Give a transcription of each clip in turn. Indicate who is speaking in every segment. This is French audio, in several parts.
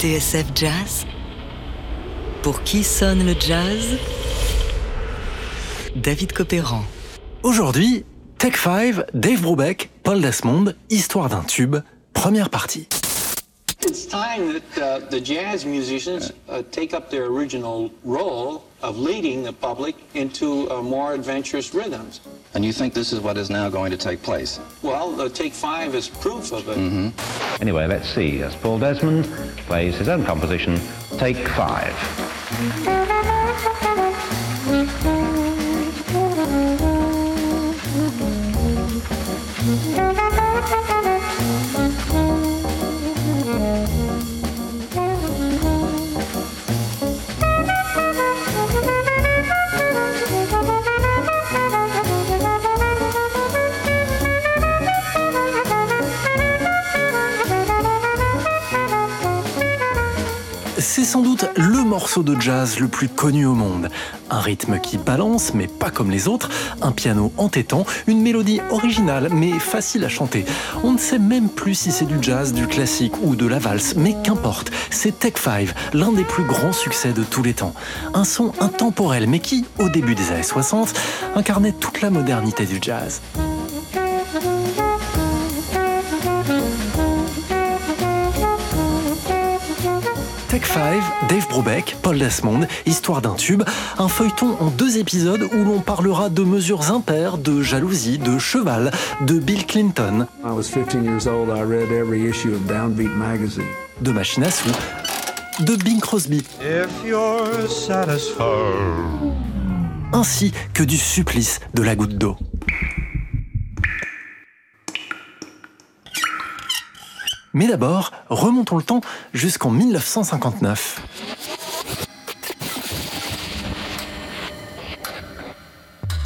Speaker 1: TSF Jazz. Pour qui sonne le jazz? David Copéran.
Speaker 2: Aujourd'hui, Tech 5, Dave Brubeck, Paul Desmond, Histoire d'un tube, première partie.
Speaker 3: It's time that uh, the jazz musicians uh, take up their original role of leading the public into uh, more adventurous rhythms.
Speaker 4: And you think this is what is now going to take place?
Speaker 3: Well, uh, Take Five is proof of it.
Speaker 5: Anyway, let's see. As Paul Desmond plays his own composition, Take Five.
Speaker 2: De jazz le plus connu au monde. Un rythme qui balance, mais pas comme les autres, un piano entêtant, une mélodie originale, mais facile à chanter. On ne sait même plus si c'est du jazz, du classique ou de la valse, mais qu'importe, c'est Tech 5, l'un des plus grands succès de tous les temps. Un son intemporel, mais qui, au début des années 60, incarnait toute la modernité du jazz. Tech 5, Dave Brubeck, Paul Desmond, Histoire d'un tube, un feuilleton en deux épisodes où l'on parlera de mesures impaires, de jalousie, de cheval, de Bill Clinton,
Speaker 6: I was 15 years old. I read every issue of Downbeat magazine.
Speaker 2: de machine à sous, de Bing Crosby,
Speaker 7: If you're satisfied.
Speaker 2: ainsi que du supplice de la goutte d'eau. Mais d'abord, remontons le temps jusqu'en 1959.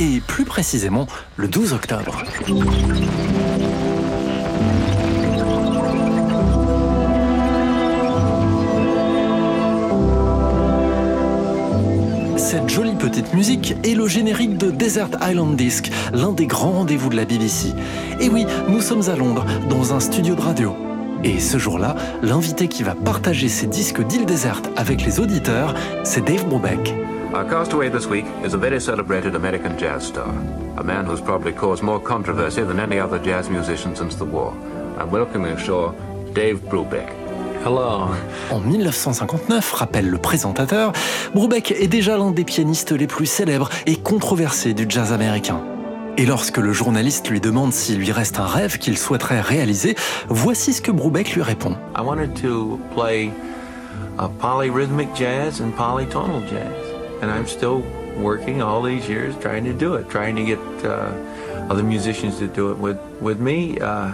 Speaker 2: Et plus précisément, le 12 octobre. Cette jolie petite musique est le générique de Desert Island Disc, l'un des grands rendez-vous de la BBC. Et oui, nous sommes à Londres, dans un studio de radio. Et ce jour-là, l'invité qui va partager ses disques d'île déserte avec les auditeurs, c'est Dave Brubeck.
Speaker 8: Our castaway this week is a very celebrated American jazz star, a man who's probably caused more controversy than any other jazz musician since the war. I'm welcoming ashore Dave Brubeck.
Speaker 3: Hello.
Speaker 2: En 1959, rappelle le présentateur, Brubeck est déjà l'un des pianistes les plus célèbres et controversés du jazz américain. Et lorsque le journaliste lui demande s'il lui reste un rêve qu'il souhaiterait réaliser, voici ce que Brubeck lui répond.
Speaker 3: I wanted to play a polyrhythmic jazz and polytonal jazz. And I'm still working all these years trying to do it, trying to get uh, other musicians to do it with, with me. Uh,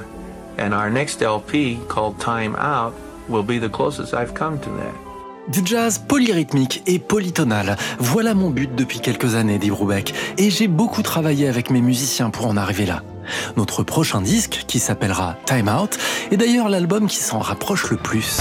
Speaker 3: and our next LP called Time Out will be the closest I've come to that.
Speaker 2: Du jazz polyrythmique et polytonal, voilà mon but depuis quelques années, dit Brubeck, et j'ai beaucoup travaillé avec mes musiciens pour en arriver là. Notre prochain disque, qui s'appellera Time Out, est d'ailleurs l'album qui s'en rapproche le plus.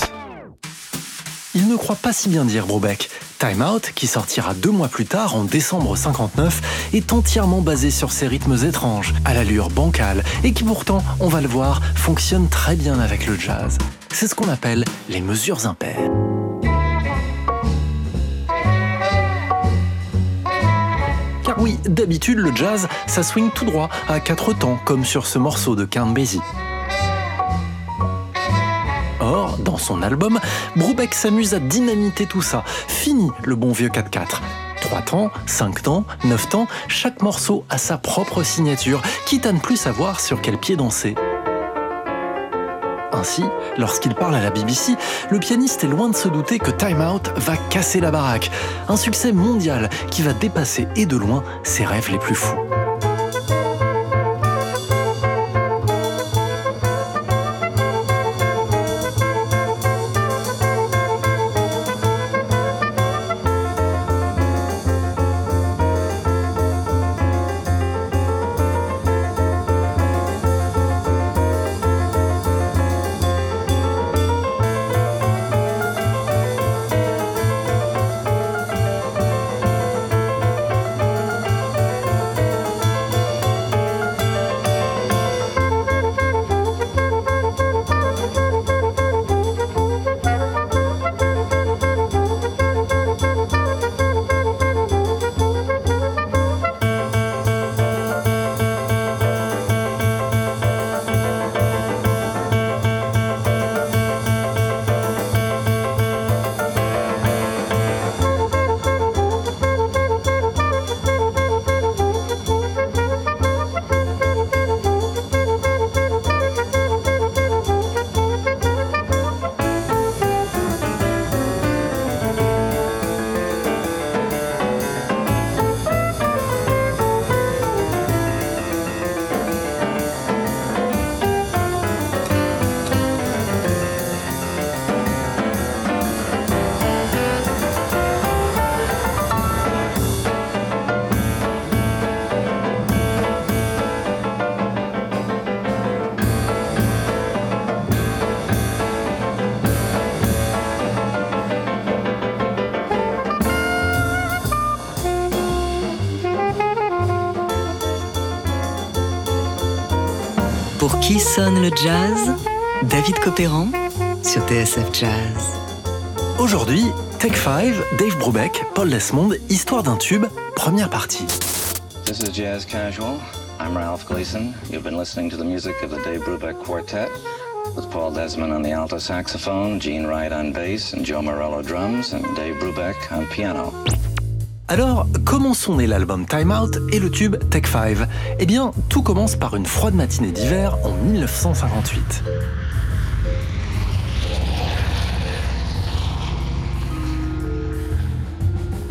Speaker 2: Il ne croit pas si bien dire, Brubeck. Time Out, qui sortira deux mois plus tard, en décembre 59, est entièrement basé sur ces rythmes étranges, à l'allure bancale, et qui pourtant, on va le voir, fonctionne très bien avec le jazz. C'est ce qu'on appelle les mesures impaires. D'habitude, le jazz, ça swing tout droit, à quatre temps, comme sur ce morceau de Count Basie. Or, dans son album, Brubeck s'amuse à dynamiter tout ça. Fini le bon vieux 4-4. 3 temps, 5 temps, 9 temps, chaque morceau a sa propre signature, quitte à ne plus savoir sur quel pied danser. Ainsi, lorsqu'il parle à la BBC, le pianiste est loin de se douter que Time Out va casser la baraque. Un succès mondial qui va dépasser et de loin ses rêves les plus fous.
Speaker 1: Sonne le jazz David Copéran sur TSF Jazz.
Speaker 2: Aujourd'hui, Tech 5, Dave Brubeck, Paul Desmond, Histoire d'un tube, première partie.
Speaker 4: This is Jazz Casual. I'm Ralph Gleason. You've been listening to the music of the Dave Brubeck Quartet with Paul Desmond on the alto saxophone, Gene Wright on bass, and Joe Morello drums, and Dave Brubeck on piano.
Speaker 2: Alors, comment sont nés l'album Time Out et le tube Tech 5 Eh bien, tout commence par une froide matinée d'hiver en 1958.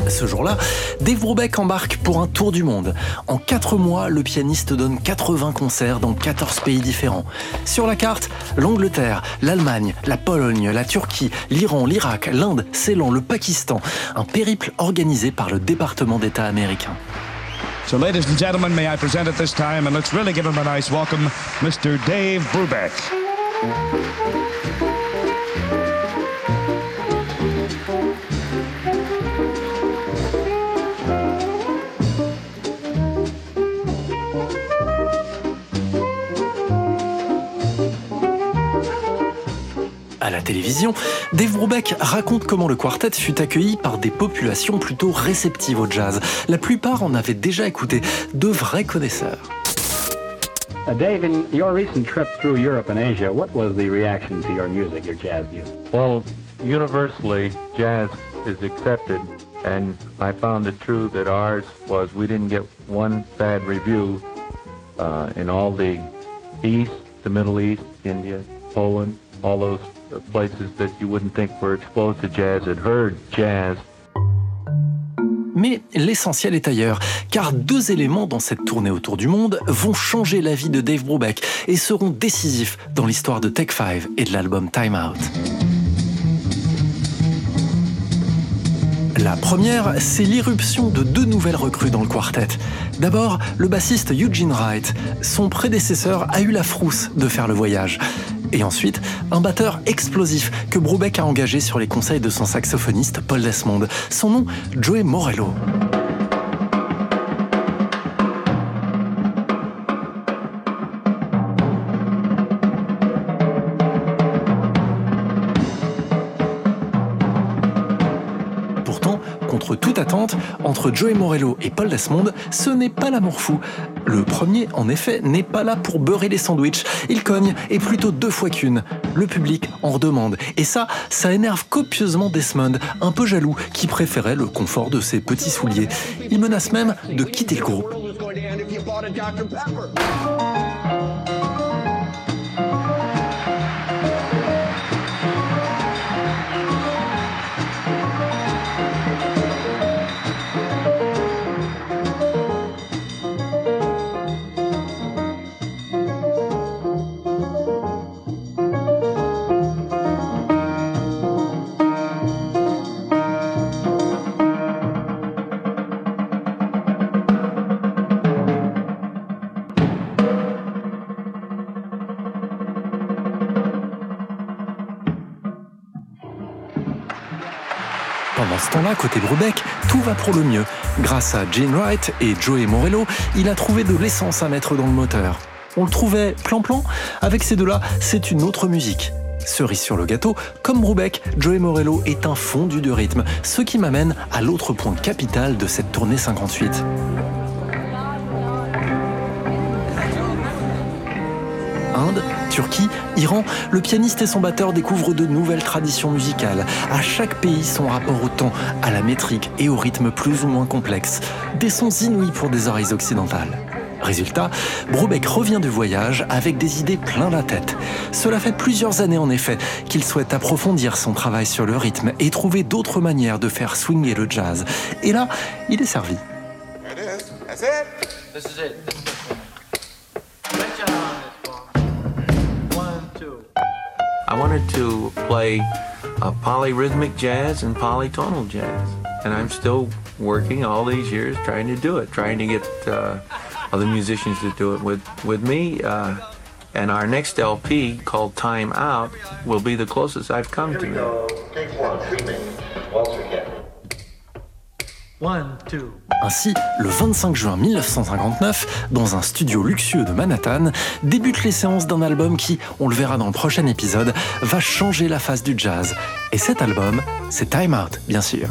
Speaker 2: Ce jour-là, Dave Brubeck embarque pour un tour du monde. En 4 mois, le pianiste donne 80 concerts dans 14 pays différents. Sur la carte, l'Angleterre, l'Allemagne, la Pologne, la Turquie, l'Iran, l'Irak, l'Inde, Ceylan, le Pakistan. Un périple organisé par le département d'État américain.
Speaker 9: So, ladies and gentlemen, may I present at this time, and let's really give him a nice welcome, Mr. Dave Brubeck.
Speaker 2: Télévision, Dave Brubeck raconte comment le quartet fut accueilli par des populations plutôt réceptives au jazz. La plupart en avaient déjà écouté, de vrais connaisseurs.
Speaker 10: Uh, Dave, in your recent trip through Europe and Asia, what was the reaction to your music, your jazz music?
Speaker 3: Well, universally, jazz is accepted, and I found it true that ours was we didn't get one bad review uh, in all the East, the Middle East, India, Poland, all those
Speaker 2: Mais l'essentiel est ailleurs, car deux éléments dans cette tournée autour du monde vont changer la vie de Dave Brubeck et seront décisifs dans l'histoire de Tech 5 et de l'album Time Out. La première, c'est l'irruption de deux nouvelles recrues dans le quartet. D'abord, le bassiste Eugene Wright. Son prédécesseur a eu la frousse de faire le voyage. Et ensuite, un batteur explosif que Brubeck a engagé sur les conseils de son saxophoniste Paul Desmond. Son nom, Joey Morello. Pourtant, contre toute attente, entre Joey Morello et Paul Desmond, ce n'est pas l'amour fou. Le premier, en effet, n'est pas là pour beurrer les sandwichs. Il cogne, et plutôt deux fois qu'une. Le public en redemande. Et ça, ça énerve copieusement Desmond, un peu jaloux, qui préférait le confort de ses petits souliers. Il menace même de quitter le groupe. Temps-là, côté Brubeck, tout va pour le mieux. Grâce à Gene Wright et Joey Morello, il a trouvé de l'essence à mettre dans le moteur. On le trouvait plan-plan Avec ces deux-là, c'est une autre musique. Cerise sur le gâteau, comme Brubeck, Joey Morello est un fondu de rythme, ce qui m'amène à l'autre point capital de cette tournée 58. Inde, Turquie, Iran, le pianiste et son batteur découvrent de nouvelles traditions musicales. À chaque pays son rapport au temps, à la métrique et au rythme plus ou moins complexe. Des sons inouïs pour des oreilles occidentales. Résultat, Brubeck revient du voyage avec des idées plein la tête. Cela fait plusieurs années en effet qu'il souhaite approfondir son travail sur le rythme et trouver d'autres manières de faire swinger le jazz. Et là, il est servi.
Speaker 3: I wanted to play uh, polyrhythmic jazz and polytonal jazz. And I'm still working all these years trying to do it, trying to get uh, other musicians to do it with, with me. Uh, and our next LP called Time Out will be the closest I've come to that.
Speaker 11: Take one, treatment, Walter Cat.
Speaker 12: One, two.
Speaker 2: Ainsi, le 25 juin 1959, dans un studio luxueux de Manhattan, débutent les séances d'un album qui, on le verra dans le prochain épisode, va changer la face du jazz. Et cet album, c'est Time Out, bien sûr.